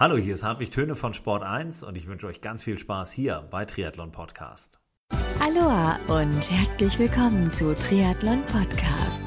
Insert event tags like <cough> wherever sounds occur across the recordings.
Hallo, hier ist Hartwig Töne von Sport 1 und ich wünsche euch ganz viel Spaß hier bei Triathlon Podcast. Aloha und herzlich willkommen zu Triathlon Podcast.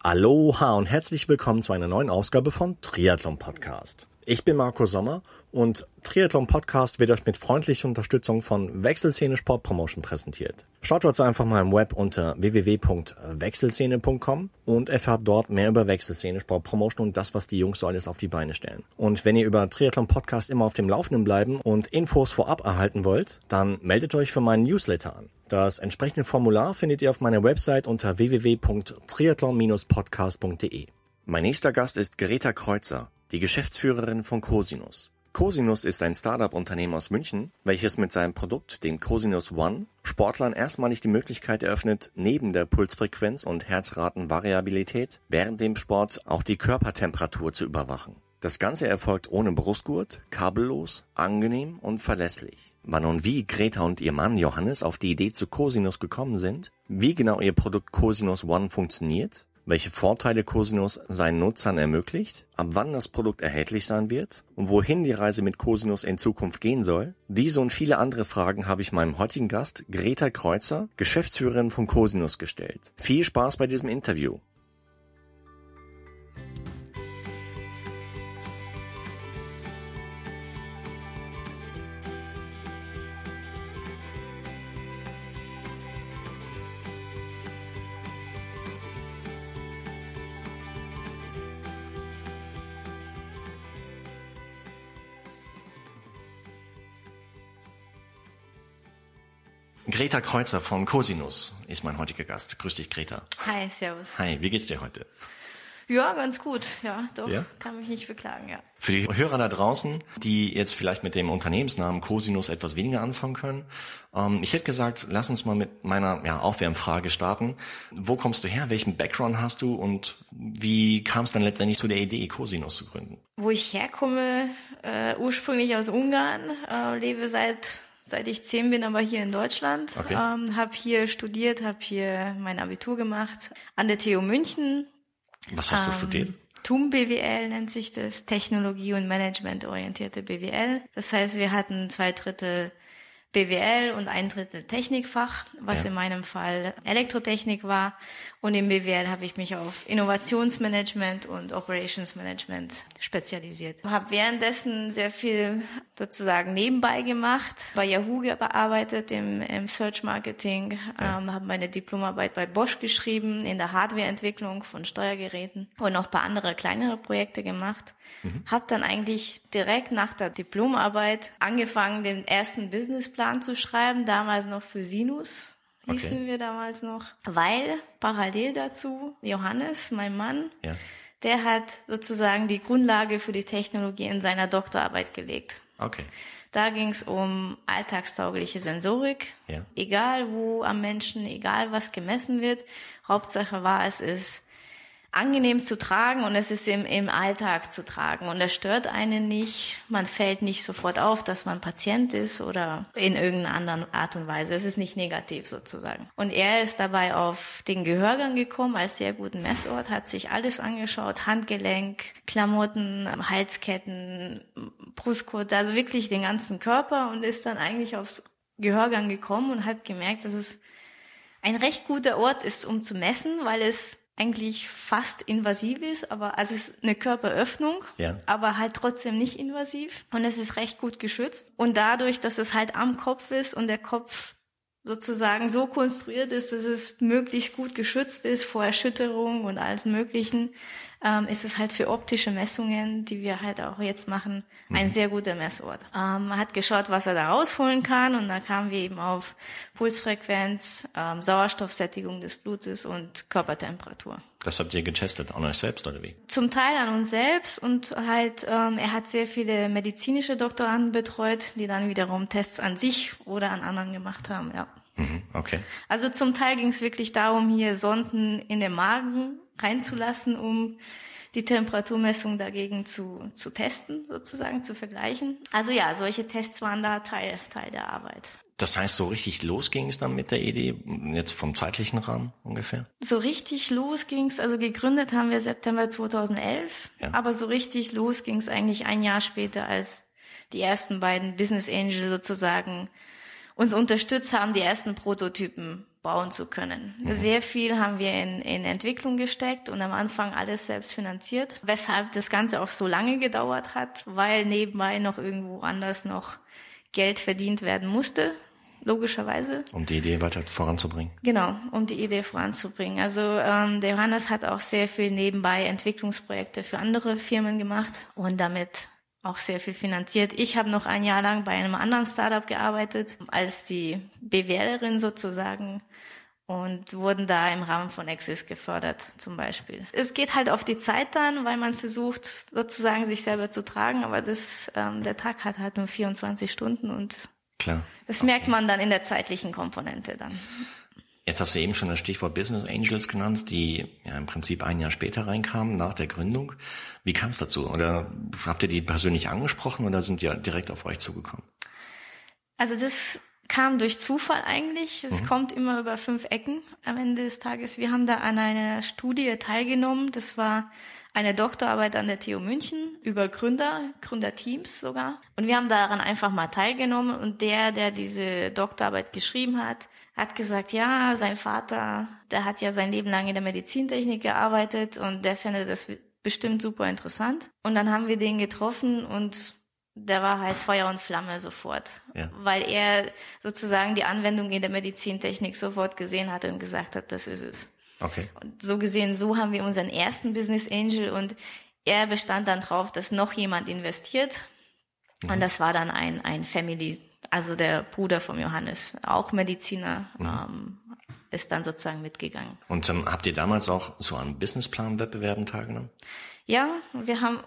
Aloha und herzlich willkommen zu einer neuen Ausgabe von Triathlon Podcast. Ich bin Marco Sommer und Triathlon Podcast wird euch mit freundlicher Unterstützung von Wechselszene Sport Promotion präsentiert. Schaut uns einfach mal im Web unter www.wechselszene.com und erfahrt dort mehr über Wechselszene Sport Promotion und das, was die Jungs so alles auf die Beine stellen. Und wenn ihr über Triathlon Podcast immer auf dem Laufenden bleiben und Infos vorab erhalten wollt, dann meldet euch für meinen Newsletter an. Das entsprechende Formular findet ihr auf meiner Website unter www.triathlon-podcast.de. Mein nächster Gast ist Greta Kreuzer die Geschäftsführerin von Cosinus. Cosinus ist ein Startup-Unternehmen aus München, welches mit seinem Produkt, dem Cosinus One, Sportlern erstmalig die Möglichkeit eröffnet, neben der Pulsfrequenz und Herzratenvariabilität während dem Sport auch die Körpertemperatur zu überwachen. Das Ganze erfolgt ohne Brustgurt, kabellos, angenehm und verlässlich. Wann und wie Greta und ihr Mann Johannes auf die Idee zu Cosinus gekommen sind, wie genau ihr Produkt Cosinus One funktioniert welche Vorteile Cosinus seinen Nutzern ermöglicht, ab wann das Produkt erhältlich sein wird und wohin die Reise mit Cosinus in Zukunft gehen soll. Diese und viele andere Fragen habe ich meinem heutigen Gast Greta Kreuzer, Geschäftsführerin von Cosinus, gestellt. Viel Spaß bei diesem Interview. Greta Kreuzer von Cosinus ist mein heutiger Gast. Grüß dich, Greta. Hi, servus. Hi, wie geht's dir heute? Ja, ganz gut. Ja, doch. Ja? Kann mich nicht beklagen, ja. Für die Hörer da draußen, die jetzt vielleicht mit dem Unternehmensnamen Cosinus etwas weniger anfangen können, ähm, ich hätte gesagt, lass uns mal mit meiner ja, Aufwärmfrage starten. Wo kommst du her? Welchen Background hast du und wie kam es dann letztendlich zu der Idee, Cosinus zu gründen? Wo ich herkomme, äh, ursprünglich aus Ungarn, äh, lebe seit seit ich zehn bin, aber hier in Deutschland. Okay. Ähm, habe hier studiert, habe hier mein Abitur gemacht an der TU München. Was hast ähm, du studiert? TUM BWL nennt sich das, Technologie- und Management-orientierte BWL. Das heißt, wir hatten zwei Drittel BWL und ein Drittel Technikfach, was ja. in meinem Fall Elektrotechnik war. Und im BWL habe ich mich auf Innovationsmanagement und Operations Management spezialisiert. Habe währenddessen sehr viel sozusagen nebenbei gemacht, bei Yahoo gearbeitet im, im Search Marketing, ja. ähm, habe meine Diplomarbeit bei Bosch geschrieben in der Hardwareentwicklung von Steuergeräten und noch paar andere kleinere Projekte gemacht. Mhm. Habe dann eigentlich direkt nach der Diplomarbeit angefangen, den ersten Businessplan zu schreiben, damals noch für Sinus hießen okay. wir damals noch, weil parallel dazu Johannes, mein Mann, ja. der hat sozusagen die Grundlage für die Technologie in seiner Doktorarbeit gelegt. Okay. Da ging es um alltagstaugliche Sensorik, ja. egal wo am Menschen, egal was gemessen wird. Hauptsache war es ist angenehm zu tragen und es ist im, im Alltag zu tragen und es stört einen nicht. Man fällt nicht sofort auf, dass man Patient ist oder in irgendeiner anderen Art und Weise. Es ist nicht negativ sozusagen. Und er ist dabei auf den Gehörgang gekommen als sehr guten Messort, hat sich alles angeschaut, Handgelenk, Klamotten, Halsketten, Brustkorb, also wirklich den ganzen Körper und ist dann eigentlich aufs Gehörgang gekommen und hat gemerkt, dass es ein recht guter Ort ist, um zu messen, weil es eigentlich fast invasiv ist, aber also es ist eine Körperöffnung, ja. aber halt trotzdem nicht invasiv und es ist recht gut geschützt und dadurch, dass es halt am Kopf ist und der Kopf sozusagen so konstruiert ist, dass es möglichst gut geschützt ist vor Erschütterung und alles Möglichen, ähm, ist es halt für optische Messungen, die wir halt auch jetzt machen, ein mhm. sehr guter Messort. Ähm, man hat geschaut, was er da rausholen kann und da kamen wir eben auf Pulsfrequenz, ähm, Sauerstoffsättigung des Blutes und Körpertemperatur. Das habt ihr getestet an euch selbst oder wie? Zum Teil an uns selbst und halt, ähm, er hat sehr viele medizinische Doktoranden betreut, die dann wiederum Tests an sich oder an anderen gemacht haben, ja. Mhm, okay. Also zum Teil ging es wirklich darum, hier Sonden in den Magen reinzulassen, um die Temperaturmessung dagegen zu, zu testen, sozusagen zu vergleichen. Also ja, solche Tests waren da Teil, Teil der Arbeit. Das heißt, so richtig los ging es dann mit der Idee, jetzt vom zeitlichen Rahmen ungefähr? So richtig los ging es, also gegründet haben wir September 2011, ja. aber so richtig los ging es eigentlich ein Jahr später, als die ersten beiden Business Angel sozusagen uns unterstützt haben, die ersten Prototypen bauen zu können. Mhm. Sehr viel haben wir in, in Entwicklung gesteckt und am Anfang alles selbst finanziert, weshalb das Ganze auch so lange gedauert hat, weil nebenbei noch irgendwo anders noch Geld verdient werden musste, logischerweise. Um die Idee weiter voranzubringen. Genau, um die Idee voranzubringen. Also ähm, der Johannes hat auch sehr viel nebenbei Entwicklungsprojekte für andere Firmen gemacht und damit auch sehr viel finanziert. Ich habe noch ein Jahr lang bei einem anderen Startup gearbeitet, als die Bewerterin sozusagen und wurden da im Rahmen von Exis gefördert zum Beispiel. Es geht halt auf die Zeit dann, weil man versucht sozusagen sich selber zu tragen, aber das, ähm, der Tag hat halt nur 24 Stunden und Klar. das okay. merkt man dann in der zeitlichen Komponente dann. Jetzt hast du eben schon das Stichwort Business Angels genannt, die ja im Prinzip ein Jahr später reinkamen, nach der Gründung. Wie kam es dazu? Oder habt ihr die persönlich angesprochen oder sind die direkt auf euch zugekommen? Also das kam durch Zufall eigentlich. Es mhm. kommt immer über fünf Ecken am Ende des Tages. Wir haben da an einer Studie teilgenommen. Das war eine Doktorarbeit an der TU München über Gründer, Gründerteams sogar. Und wir haben daran einfach mal teilgenommen. Und der, der diese Doktorarbeit geschrieben hat, hat gesagt, ja, sein Vater, der hat ja sein Leben lang in der Medizintechnik gearbeitet und der findet das bestimmt super interessant. Und dann haben wir den getroffen und der war halt Feuer und Flamme sofort, ja. weil er sozusagen die Anwendung in der Medizintechnik sofort gesehen hat und gesagt hat, das ist es. Okay. Und so gesehen, so haben wir unseren ersten Business Angel und er bestand dann drauf, dass noch jemand investiert. Mhm. Und das war dann ein, ein Family, also der Bruder von Johannes, auch Mediziner, mhm. ähm, ist dann sozusagen mitgegangen. Und ähm, habt ihr damals auch so an Businessplan-Wettbewerben teilgenommen? Ja, wir haben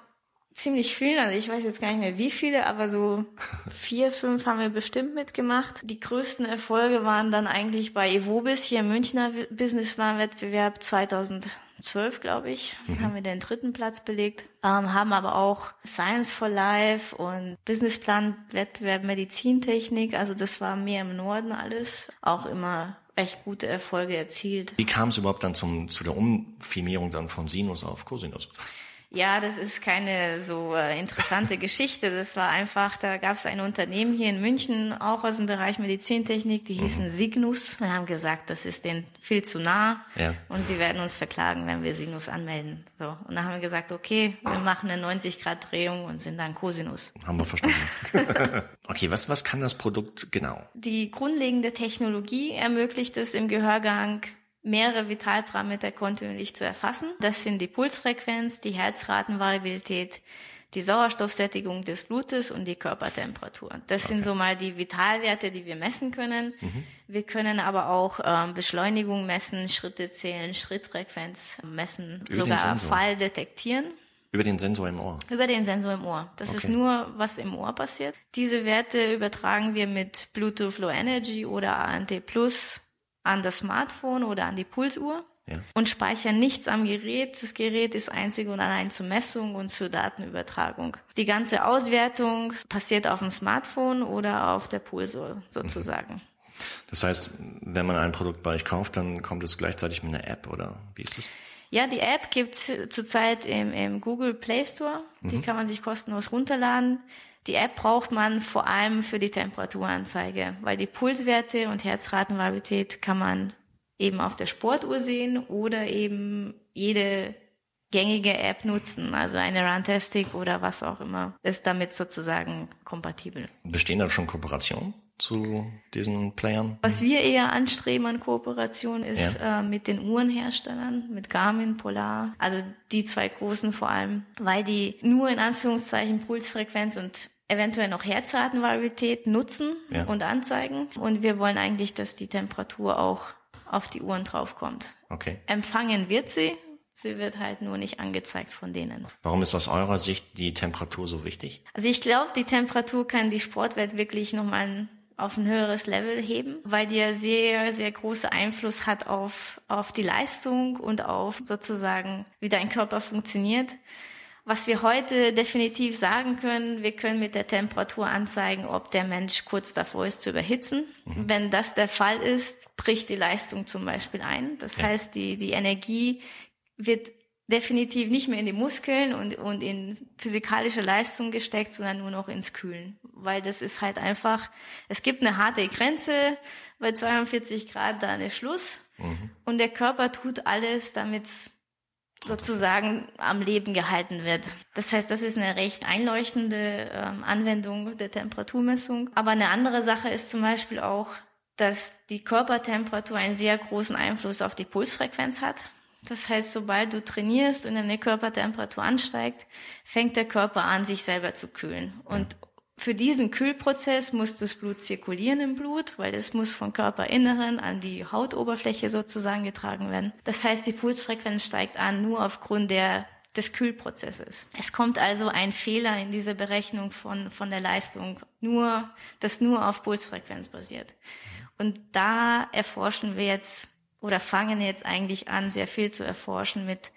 ziemlich viel, also ich weiß jetzt gar nicht mehr wie viele, aber so <laughs> vier, fünf haben wir bestimmt mitgemacht. Die größten Erfolge waren dann eigentlich bei Evobis, hier im Münchner Businessplan-Wettbewerb 2012, glaube ich, mhm. haben wir den dritten Platz belegt, ähm, haben aber auch Science for Life und Businessplan-Wettbewerb Medizintechnik, also das war mehr im Norden alles, auch immer echt gute Erfolge erzielt. Wie kam es überhaupt dann zum, zu der Umfirmierung dann von Sinus auf Cosinus? Ja, das ist keine so äh, interessante <laughs> Geschichte. Das war einfach, da gab es ein Unternehmen hier in München, auch aus dem Bereich Medizintechnik, die hießen mhm. Signus und haben gesagt, das ist denen viel zu nah ja. und sie werden uns verklagen, wenn wir Sinus anmelden. So Und dann haben wir gesagt, okay, wir machen eine 90-Grad-Drehung und sind dann Cosinus. Haben wir verstanden. <laughs> okay, was, was kann das Produkt genau? Die grundlegende Technologie ermöglicht es im Gehörgang mehrere Vitalparameter kontinuierlich zu erfassen. Das sind die Pulsfrequenz, die Herzratenvariabilität, die Sauerstoffsättigung des Blutes und die Körpertemperatur. Das okay. sind so mal die Vitalwerte, die wir messen können. Mhm. Wir können aber auch ähm, Beschleunigung messen, Schritte zählen, Schrittfrequenz messen, Über sogar Fall detektieren. Über den Sensor im Ohr? Über den Sensor im Ohr. Das okay. ist nur, was im Ohr passiert. Diese Werte übertragen wir mit Bluetooth Low Energy oder ANT Plus an das Smartphone oder an die Pulsuhr ja. und speichern nichts am Gerät. Das Gerät ist einzig und allein zur Messung und zur Datenübertragung. Die ganze Auswertung passiert auf dem Smartphone oder auf der Pulsuhr sozusagen. Mhm. Das heißt, wenn man ein Produkt bei euch kauft, dann kommt es gleichzeitig mit einer App oder wie ist das? Ja, die App gibt's zurzeit im, im Google Play Store. Die mhm. kann man sich kostenlos runterladen. Die App braucht man vor allem für die Temperaturanzeige, weil die Pulswerte und Herzratenvariabilität kann man eben auf der Sportuhr sehen oder eben jede gängige App nutzen, also eine Runtastic oder was auch immer, ist damit sozusagen kompatibel. Bestehen da schon Kooperationen zu diesen Playern? Was wir eher anstreben an Kooperation ist ja. äh, mit den Uhrenherstellern, mit Garmin, Polar, also die zwei großen vor allem, weil die nur in Anführungszeichen Pulsfrequenz und eventuell noch Herzratenvariabilität nutzen ja. und anzeigen. Und wir wollen eigentlich, dass die Temperatur auch auf die Uhren draufkommt. Okay. Empfangen wird sie, sie wird halt nur nicht angezeigt von denen. Warum ist aus eurer Sicht die Temperatur so wichtig? Also ich glaube, die Temperatur kann die Sportwelt wirklich nochmal auf ein höheres Level heben, weil die ja sehr, sehr große Einfluss hat auf, auf die Leistung und auf sozusagen, wie dein Körper funktioniert. Was wir heute definitiv sagen können, wir können mit der Temperatur anzeigen, ob der Mensch kurz davor ist zu überhitzen. Mhm. Wenn das der Fall ist, bricht die Leistung zum Beispiel ein. Das ja. heißt, die, die Energie wird definitiv nicht mehr in die Muskeln und, und in physikalische Leistung gesteckt, sondern nur noch ins Kühlen. Weil das ist halt einfach, es gibt eine harte Grenze, bei 42 Grad da ist Schluss. Mhm. Und der Körper tut alles, damit sozusagen am Leben gehalten wird. Das heißt, das ist eine recht einleuchtende ähm, Anwendung der Temperaturmessung. Aber eine andere Sache ist zum Beispiel auch, dass die Körpertemperatur einen sehr großen Einfluss auf die Pulsfrequenz hat. Das heißt, sobald du trainierst und deine Körpertemperatur ansteigt, fängt der Körper an, sich selber zu kühlen. Und für diesen Kühlprozess muss das Blut zirkulieren im Blut, weil es muss vom Körperinneren an die Hautoberfläche sozusagen getragen werden. Das heißt, die Pulsfrequenz steigt an nur aufgrund der des Kühlprozesses. Es kommt also ein Fehler in dieser Berechnung von, von der Leistung, nur, das nur auf Pulsfrequenz basiert. Und da erforschen wir jetzt oder fangen jetzt eigentlich an, sehr viel zu erforschen mit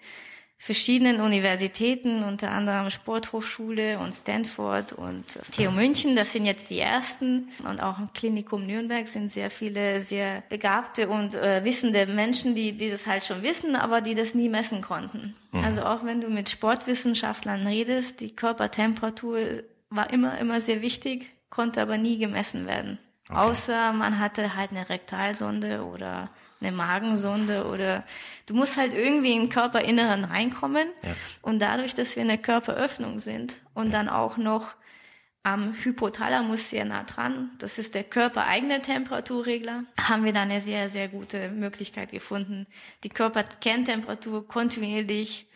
verschiedenen Universitäten, unter anderem Sporthochschule und Stanford und TU München. Das sind jetzt die ersten. Und auch im Klinikum Nürnberg sind sehr viele sehr begabte und äh, wissende Menschen, die, die das halt schon wissen, aber die das nie messen konnten. Mhm. Also auch wenn du mit Sportwissenschaftlern redest, die Körpertemperatur war immer, immer sehr wichtig, konnte aber nie gemessen werden. Okay. Außer man hatte halt eine Rektalsonde oder eine Magensonde oder du musst halt irgendwie in den Körperinneren reinkommen. Ja. Und dadurch, dass wir in der Körperöffnung sind und ja. dann auch noch am Hypothalamus sehr nah dran, das ist der körpereigene Temperaturregler, haben wir da eine sehr, sehr gute Möglichkeit gefunden, die Körperkerntemperatur kontinuierlich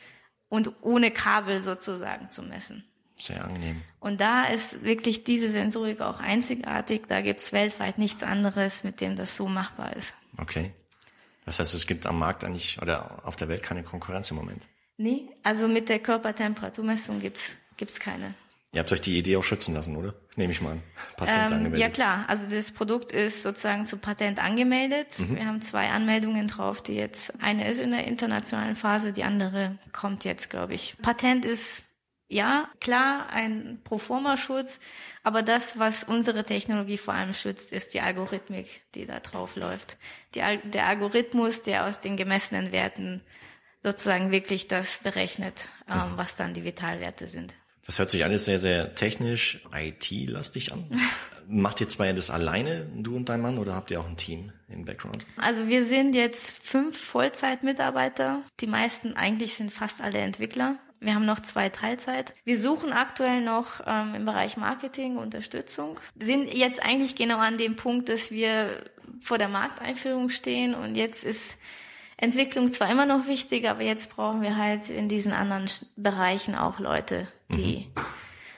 und ohne Kabel sozusagen zu messen. Sehr angenehm. Und da ist wirklich diese Sensorik auch einzigartig. Da gibt's weltweit nichts anderes, mit dem das so machbar ist. Okay. Das heißt, es gibt am Markt eigentlich oder auf der Welt keine Konkurrenz im Moment. Nee, also mit der Körpertemperaturmessung gibt's gibt's keine. Ihr habt euch die Idee auch schützen lassen, oder? Nehme ich mal an. Patent ähm, angemeldet. Ja klar, also das Produkt ist sozusagen zu Patent angemeldet. Mhm. Wir haben zwei Anmeldungen drauf, die jetzt, eine ist in der internationalen Phase, die andere kommt jetzt, glaube ich. Patent ist ja, klar, ein Proforma-Schutz, aber das, was unsere Technologie vor allem schützt, ist die Algorithmik, die da drauf läuft. Die, der Algorithmus, der aus den gemessenen Werten sozusagen wirklich das berechnet, ähm, was dann die Vitalwerte sind. Das hört sich alles sehr, sehr technisch, IT-lastig an. <laughs> Macht ihr zwei das alleine, du und dein Mann, oder habt ihr auch ein Team im Background? Also wir sind jetzt fünf Vollzeitmitarbeiter. Die meisten eigentlich sind fast alle Entwickler. Wir haben noch zwei Teilzeit. Wir suchen aktuell noch ähm, im Bereich Marketing Unterstützung. Wir sind jetzt eigentlich genau an dem Punkt, dass wir vor der Markteinführung stehen und jetzt ist Entwicklung zwar immer noch wichtig, aber jetzt brauchen wir halt in diesen anderen Bereichen auch Leute, die, mhm.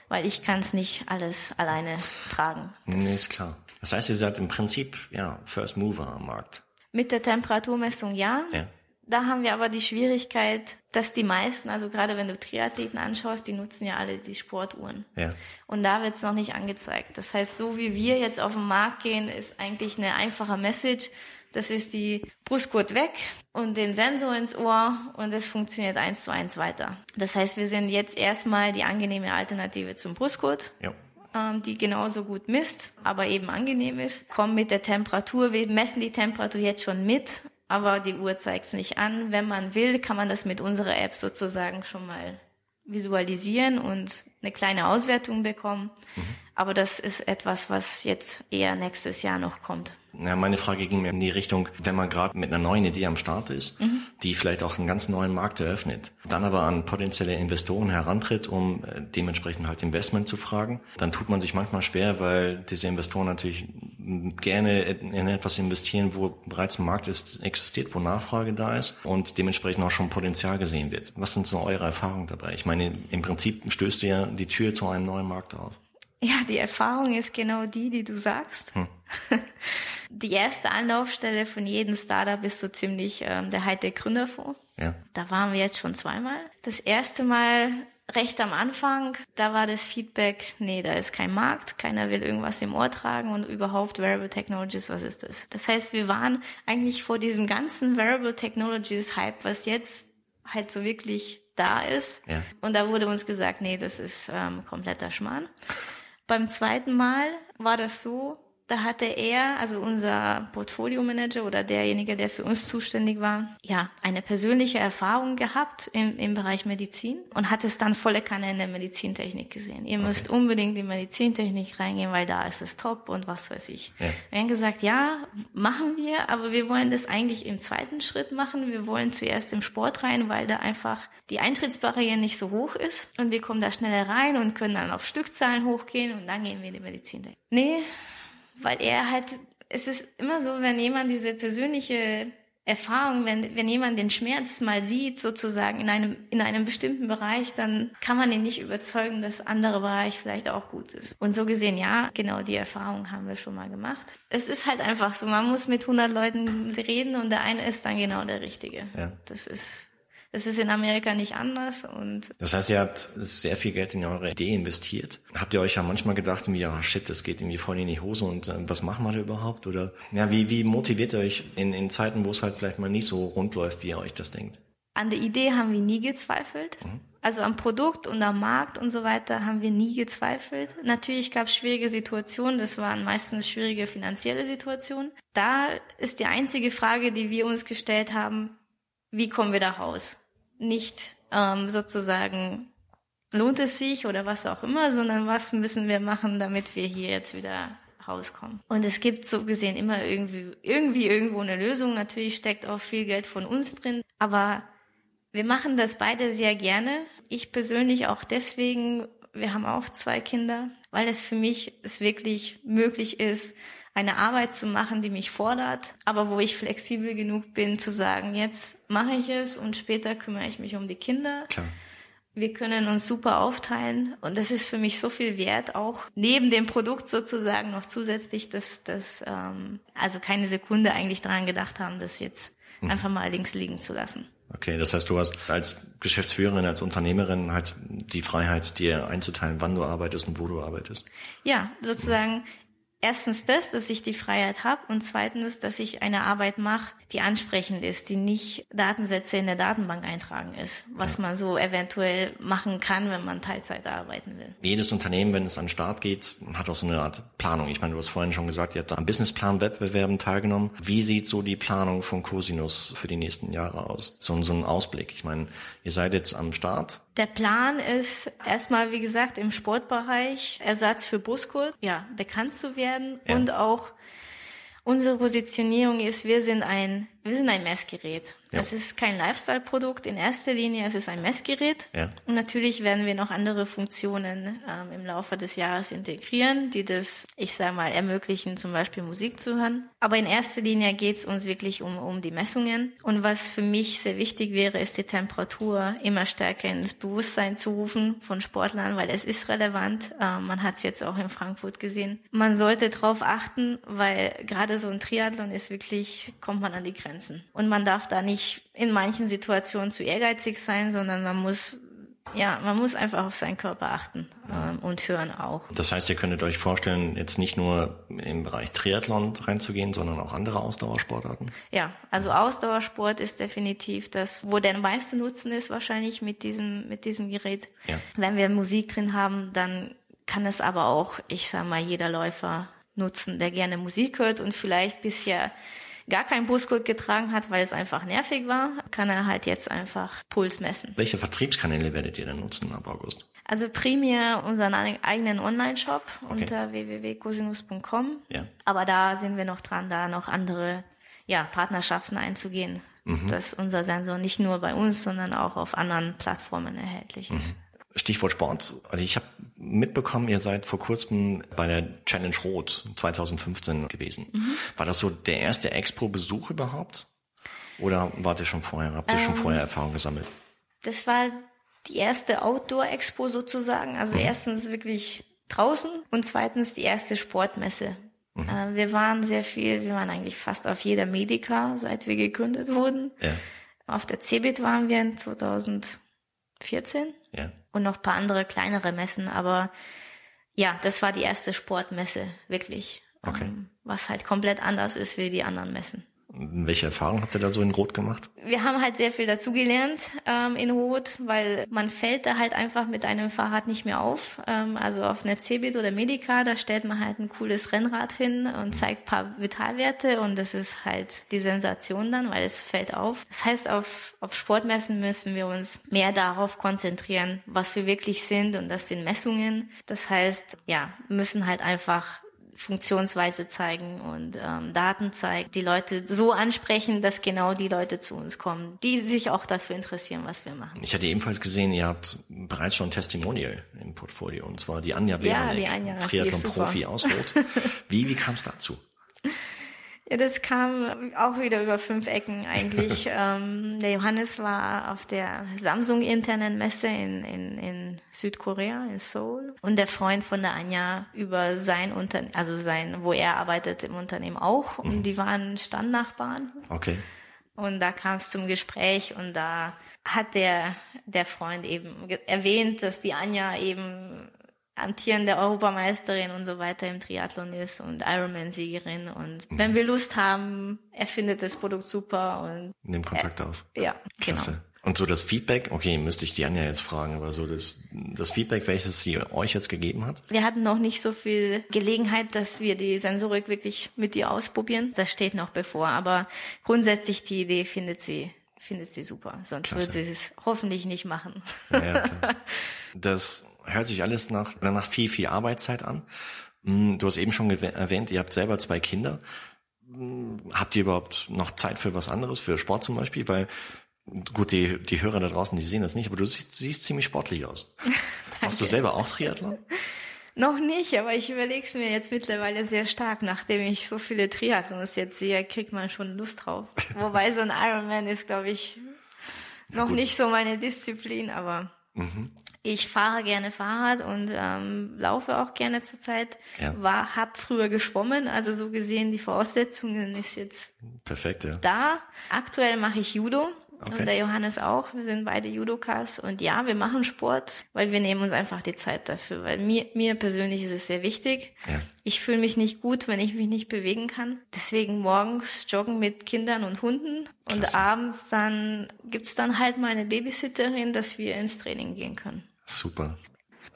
weil ich kann es nicht alles alleine tragen. Nee, ist klar. Das heißt, ihr seid im Prinzip ja First Mover am Markt. Mit der Temperaturmessung ja. ja. Da haben wir aber die Schwierigkeit, dass die meisten, also gerade wenn du Triathleten anschaust, die nutzen ja alle die Sportuhren. Ja. Und da wird es noch nicht angezeigt. Das heißt, so wie wir jetzt auf den Markt gehen, ist eigentlich eine einfache Message. Das ist die Brustgurt weg und den Sensor ins Ohr und es funktioniert eins zu eins weiter. Das heißt, wir sind jetzt erstmal die angenehme Alternative zum Brustgurt. Ja ähm, die genauso gut misst, aber eben angenehm ist. Kommen mit der Temperatur, wir messen die Temperatur jetzt schon mit aber die Uhr zeigt es nicht an. Wenn man will, kann man das mit unserer App sozusagen schon mal visualisieren und eine kleine Auswertung bekommen. Mhm. Aber das ist etwas, was jetzt eher nächstes Jahr noch kommt. Ja, meine Frage ging mir in die Richtung, wenn man gerade mit einer neuen Idee am Start ist, mhm. die vielleicht auch einen ganz neuen Markt eröffnet, dann aber an potenzielle Investoren herantritt, um äh, dementsprechend halt Investment zu fragen, dann tut man sich manchmal schwer, weil diese Investoren natürlich gerne in etwas investieren, wo bereits ein Markt ist, existiert, wo Nachfrage da ist und dementsprechend auch schon Potenzial gesehen wird. Was sind so eure Erfahrungen dabei? Ich meine, im Prinzip stößt ihr ja die Tür zu einem neuen Markt auf. Ja, die Erfahrung ist genau die, die du sagst. Hm. <laughs> Die erste Anlaufstelle von jedem Startup ist so ziemlich ähm, der Hightech Gründerfonds. Ja. Da waren wir jetzt schon zweimal. Das erste Mal recht am Anfang, da war das Feedback, nee, da ist kein Markt, keiner will irgendwas im Ohr tragen und überhaupt Wearable Technologies, was ist das? Das heißt, wir waren eigentlich vor diesem ganzen Wearable Technologies Hype, was jetzt halt so wirklich da ist. Ja. Und da wurde uns gesagt, nee, das ist ähm, kompletter Schmarrn. Beim zweiten Mal war das so, da hatte er, also unser Portfolio-Manager oder derjenige, der für uns zuständig war, ja, eine persönliche Erfahrung gehabt im, im Bereich Medizin und hat es dann volle Kanne in der Medizintechnik gesehen. Ihr okay. müsst unbedingt in Medizintechnik reingehen, weil da ist es top und was weiß ich. Ja. Wir haben gesagt, ja, machen wir, aber wir wollen das eigentlich im zweiten Schritt machen. Wir wollen zuerst im Sport rein, weil da einfach die Eintrittsbarriere nicht so hoch ist und wir kommen da schneller rein und können dann auf Stückzahlen hochgehen und dann gehen wir in die Medizintechnik. Nee, weil er halt, es ist immer so, wenn jemand diese persönliche Erfahrung, wenn, wenn jemand den Schmerz mal sieht, sozusagen in einem, in einem bestimmten Bereich, dann kann man ihn nicht überzeugen, dass andere Bereich vielleicht auch gut ist. Und so gesehen, ja, genau die Erfahrung haben wir schon mal gemacht. Es ist halt einfach so, man muss mit 100 Leuten reden und der eine ist dann genau der Richtige. Ja. Das ist, das ist in Amerika nicht anders und. Das heißt, ihr habt sehr viel Geld in eure Idee investiert. Habt ihr euch ja manchmal gedacht, wie, ja, shit, das geht irgendwie voll in die Hose und äh, was machen wir da überhaupt? Oder, ja, wie, wie motiviert ihr euch in, in Zeiten, wo es halt vielleicht mal nicht so rund läuft, wie ihr euch das denkt? An der Idee haben wir nie gezweifelt. Mhm. Also am Produkt und am Markt und so weiter haben wir nie gezweifelt. Natürlich gab es schwierige Situationen, das waren meistens schwierige finanzielle Situationen. Da ist die einzige Frage, die wir uns gestellt haben, wie kommen wir da raus? Nicht ähm, sozusagen lohnt es sich oder was auch immer, sondern was müssen wir machen, damit wir hier jetzt wieder rauskommen. Und es gibt so gesehen immer irgendwie, irgendwie irgendwo eine Lösung. Natürlich steckt auch viel Geld von uns drin, aber wir machen das beide sehr gerne. Ich persönlich auch deswegen, wir haben auch zwei Kinder, weil es für mich es wirklich möglich ist, eine Arbeit zu machen, die mich fordert, aber wo ich flexibel genug bin zu sagen, jetzt mache ich es und später kümmere ich mich um die Kinder. Klar. Wir können uns super aufteilen und das ist für mich so viel wert, auch neben dem Produkt sozusagen noch zusätzlich, dass dass ähm, also keine Sekunde eigentlich daran gedacht haben, das jetzt mhm. einfach mal links liegen zu lassen. Okay, das heißt, du hast als Geschäftsführerin, als Unternehmerin halt die Freiheit, dir einzuteilen, wann du arbeitest und wo du arbeitest. Ja, sozusagen erstens das, dass ich die Freiheit habe und zweitens, dass ich eine Arbeit mache, die ansprechend ist, die nicht Datensätze in der Datenbank eintragen ist, was ja. man so eventuell machen kann, wenn man Teilzeit arbeiten will. Jedes Unternehmen, wenn es an den Start geht, hat auch so eine Art Planung. Ich meine, du hast vorhin schon gesagt, ihr habt am Businessplan-Wettbewerben teilgenommen. Wie sieht so die Planung von Cosinus für die nächsten Jahre aus? So, so ein Ausblick. Ich meine, ihr seid jetzt am Start. Der Plan ist erstmal, wie gesagt, im Sportbereich Ersatz für Buskurt, ja, bekannt zu werden ja. und auch unsere Positionierung ist, wir sind ein, wir sind ein Messgerät. Ja. Es ist kein Lifestyle-Produkt in erster Linie, es ist ein Messgerät. Ja. Und natürlich werden wir noch andere Funktionen ähm, im Laufe des Jahres integrieren, die das, ich sage mal, ermöglichen, zum Beispiel Musik zu hören. Aber in erster Linie geht es uns wirklich um, um die Messungen. Und was für mich sehr wichtig wäre, ist die Temperatur immer stärker ins Bewusstsein zu rufen von Sportlern, weil es ist relevant. Ähm, man hat es jetzt auch in Frankfurt gesehen. Man sollte darauf achten, weil gerade so ein Triathlon ist wirklich, kommt man an die Grenzen. Und man darf da nicht in manchen Situationen zu ehrgeizig sein, sondern man muss ja, man muss einfach auf seinen Körper achten ähm, und hören auch. Das heißt, ihr könntet euch vorstellen, jetzt nicht nur im Bereich Triathlon reinzugehen, sondern auch andere Ausdauersportarten? Ja, also Ausdauersport ist definitiv das, wo der meiste Nutzen ist wahrscheinlich mit diesem, mit diesem Gerät. Ja. Wenn wir Musik drin haben, dann kann es aber auch, ich sag mal, jeder Läufer nutzen, der gerne Musik hört und vielleicht bisher gar kein Busgurt getragen hat, weil es einfach nervig war, kann er halt jetzt einfach Puls messen. Welche Vertriebskanäle werdet ihr denn nutzen ab August? Also primär unseren eigenen Online-Shop okay. unter www.cosinus.com. Ja. Aber da sind wir noch dran, da noch andere ja, Partnerschaften einzugehen, mhm. dass unser Sensor nicht nur bei uns, sondern auch auf anderen Plattformen erhältlich ist. Mhm. Stichwort Sport. Also ich habe mitbekommen, ihr seid vor kurzem bei der Challenge Rot 2015 gewesen. Mhm. War das so der erste Expo-Besuch überhaupt? Oder wart ihr schon vorher? Habt ihr ähm, schon vorher Erfahrung gesammelt? Das war die erste Outdoor-Expo sozusagen. Also mhm. erstens wirklich draußen und zweitens die erste Sportmesse. Mhm. Äh, wir waren sehr viel, wir waren eigentlich fast auf jeder Medica, seit wir gegründet wurden. Ja. Auf der CeBIT waren wir in 2014. Ja und noch paar andere kleinere Messen, aber ja, das war die erste Sportmesse, wirklich. Okay. Ähm, was halt komplett anders ist wie die anderen Messen. Welche Erfahrungen habt ihr da so in Rot gemacht? Wir haben halt sehr viel dazugelernt ähm, in Rot, weil man fällt da halt einfach mit einem Fahrrad nicht mehr auf. Ähm, also auf einer Cebit oder Medica, da stellt man halt ein cooles Rennrad hin und zeigt paar Vitalwerte und das ist halt die Sensation dann, weil es fällt auf. Das heißt, auf, auf Sportmessen müssen wir uns mehr darauf konzentrieren, was wir wirklich sind und das sind Messungen. Das heißt, ja, müssen halt einfach Funktionsweise zeigen und ähm, Daten zeigen, die Leute so ansprechen, dass genau die Leute zu uns kommen, die sich auch dafür interessieren, was wir machen. Ich hatte ebenfalls gesehen, ihr habt bereits schon ein Testimonial im Portfolio und zwar die Anja Beranek, ja, Triathlon-Profi aus Rot. <laughs> Wie, wie kam es dazu? Ja, das kam auch wieder über fünf Ecken eigentlich. <laughs> ähm, der Johannes war auf der Samsung internen Messe in, in, in Südkorea, in Seoul. Und der Freund von der Anja über sein Unternehmen, also sein, wo er arbeitet im Unternehmen auch. Und mhm. die waren Standnachbarn. Okay. Und da kam es zum Gespräch und da hat der, der Freund eben erwähnt, dass die Anja eben amtierende Europameisterin und so weiter im Triathlon ist und Ironman-Siegerin. Und mhm. wenn wir Lust haben, er findet das Produkt super und nimmt Kontakt äh, auf. Ja, Klasse. Genau. Und so das Feedback, okay, müsste ich die Anja jetzt fragen, aber so das, das Feedback, welches sie euch jetzt gegeben hat? Wir hatten noch nicht so viel Gelegenheit, dass wir die Sensorik wirklich mit ihr ausprobieren. Das steht noch bevor, aber grundsätzlich die Idee findet sie findet sie super. Sonst Klasse. würde sie es hoffentlich nicht machen. Ja, <laughs> das hört sich alles nach, nach viel, viel Arbeitszeit an. Hm, du hast eben schon erwähnt, ihr habt selber zwei Kinder. Hm, habt ihr überhaupt noch Zeit für was anderes, für Sport zum Beispiel? Weil, gut, die, die Hörer da draußen, die sehen das nicht, aber du siehst, siehst ziemlich sportlich aus. <laughs> Machst du selber auch Triathlon? Noch nicht, aber ich überlege es mir jetzt mittlerweile sehr stark. Nachdem ich so viele Triathlons jetzt sehe, kriegt man schon Lust drauf. <laughs> Wobei so ein Ironman ist, glaube ich, noch nicht so meine Disziplin, aber mhm. ich fahre gerne Fahrrad und ähm, laufe auch gerne zurzeit. Ja. War, hab früher geschwommen, also so gesehen die Voraussetzungen ist jetzt perfekt. Ja. Da aktuell mache ich Judo. Okay. Und der Johannes auch. Wir sind beide Judokas. Und ja, wir machen Sport, weil wir nehmen uns einfach die Zeit dafür. Weil mir, mir persönlich ist es sehr wichtig. Ja. Ich fühle mich nicht gut, wenn ich mich nicht bewegen kann. Deswegen morgens joggen mit Kindern und Hunden. Klasse. Und abends dann gibt's dann halt mal eine Babysitterin, dass wir ins Training gehen können. Super.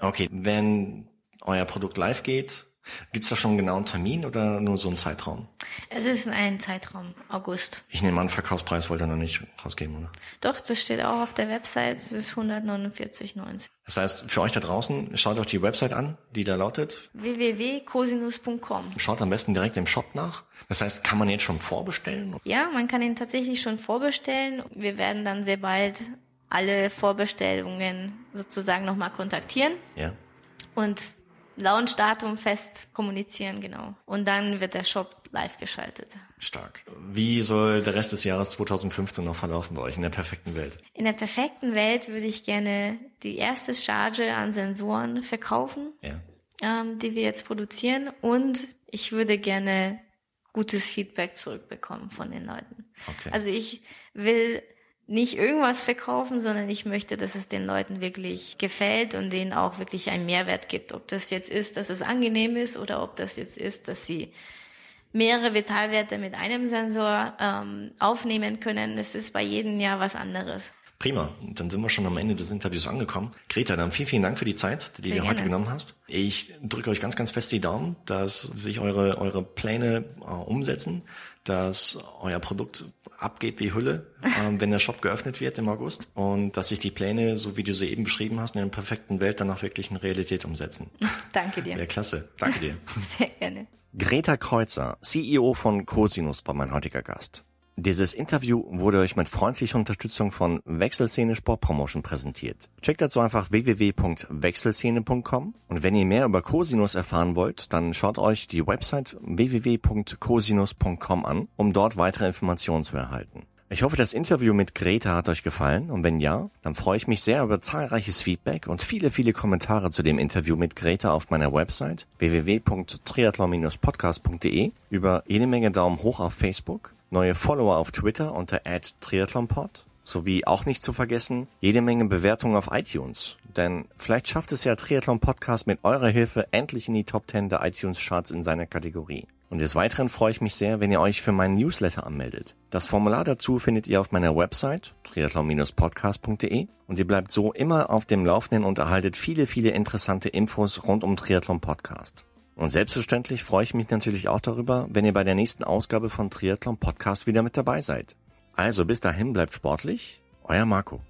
Okay, wenn euer Produkt live geht, Gibt es da schon einen genauen Termin oder nur so einen Zeitraum? Es ist ein Zeitraum, August. Ich nehme an, Verkaufspreis wollt ihr noch nicht rausgeben, oder? Doch, das steht auch auf der Website. Es ist 149,90. Das heißt, für euch da draußen, schaut euch die Website an, die da lautet www.cosinus.com. Schaut am besten direkt im Shop nach. Das heißt, kann man jetzt schon vorbestellen? Ja, man kann ihn tatsächlich schon vorbestellen. Wir werden dann sehr bald alle Vorbestellungen sozusagen nochmal kontaktieren. Ja. Und Launchdatum fest kommunizieren, genau. Und dann wird der Shop live geschaltet. Stark. Wie soll der Rest des Jahres 2015 noch verlaufen bei euch in der perfekten Welt? In der perfekten Welt würde ich gerne die erste Charge an Sensoren verkaufen, ja. ähm, die wir jetzt produzieren. Und ich würde gerne gutes Feedback zurückbekommen von den Leuten. Okay. Also ich will nicht irgendwas verkaufen, sondern ich möchte, dass es den Leuten wirklich gefällt und denen auch wirklich einen Mehrwert gibt. Ob das jetzt ist, dass es angenehm ist oder ob das jetzt ist, dass sie mehrere Vitalwerte mit einem Sensor ähm, aufnehmen können. Es ist bei jedem Jahr was anderes. Prima, dann sind wir schon am Ende des Interviews angekommen. Greta, dann vielen, vielen Dank für die Zeit, die Sehr du heute genommen hast. Ich drücke euch ganz, ganz fest die Daumen, dass sich eure, eure Pläne äh, umsetzen, dass euer Produkt abgeht wie Hülle, ähm, wenn der Shop geöffnet wird im August und dass sich die Pläne, so wie du sie eben beschrieben hast, in der perfekten Welt dann auch wirklich in Realität umsetzen. <laughs> Danke dir. Wäre klasse. Danke dir. <laughs> Sehr gerne. Greta Kreuzer, CEO von Cosinus, war mein heutiger Gast. Dieses Interview wurde euch mit freundlicher Unterstützung von Wechselszene Sportpromotion präsentiert. Checkt dazu einfach www.wechselszene.com und wenn ihr mehr über Cosinus erfahren wollt, dann schaut euch die Website www.cosinus.com an, um dort weitere Informationen zu erhalten. Ich hoffe, das Interview mit Greta hat euch gefallen und wenn ja, dann freue ich mich sehr über zahlreiches Feedback und viele, viele Kommentare zu dem Interview mit Greta auf meiner Website www.triathlon-podcast.de, über jede Menge Daumen hoch auf Facebook neue Follower auf Twitter unter @triathlonpod sowie auch nicht zu vergessen jede Menge Bewertungen auf iTunes. Denn vielleicht schafft es ja Triathlon Podcast mit eurer Hilfe endlich in die Top 10 der iTunes Charts in seiner Kategorie. Und des Weiteren freue ich mich sehr, wenn ihr euch für meinen Newsletter anmeldet. Das Formular dazu findet ihr auf meiner Website triathlon-podcast.de und ihr bleibt so immer auf dem Laufenden und erhaltet viele, viele interessante Infos rund um Triathlon Podcast. Und selbstverständlich freue ich mich natürlich auch darüber, wenn ihr bei der nächsten Ausgabe von Triathlon Podcast wieder mit dabei seid. Also bis dahin bleibt sportlich, euer Marco.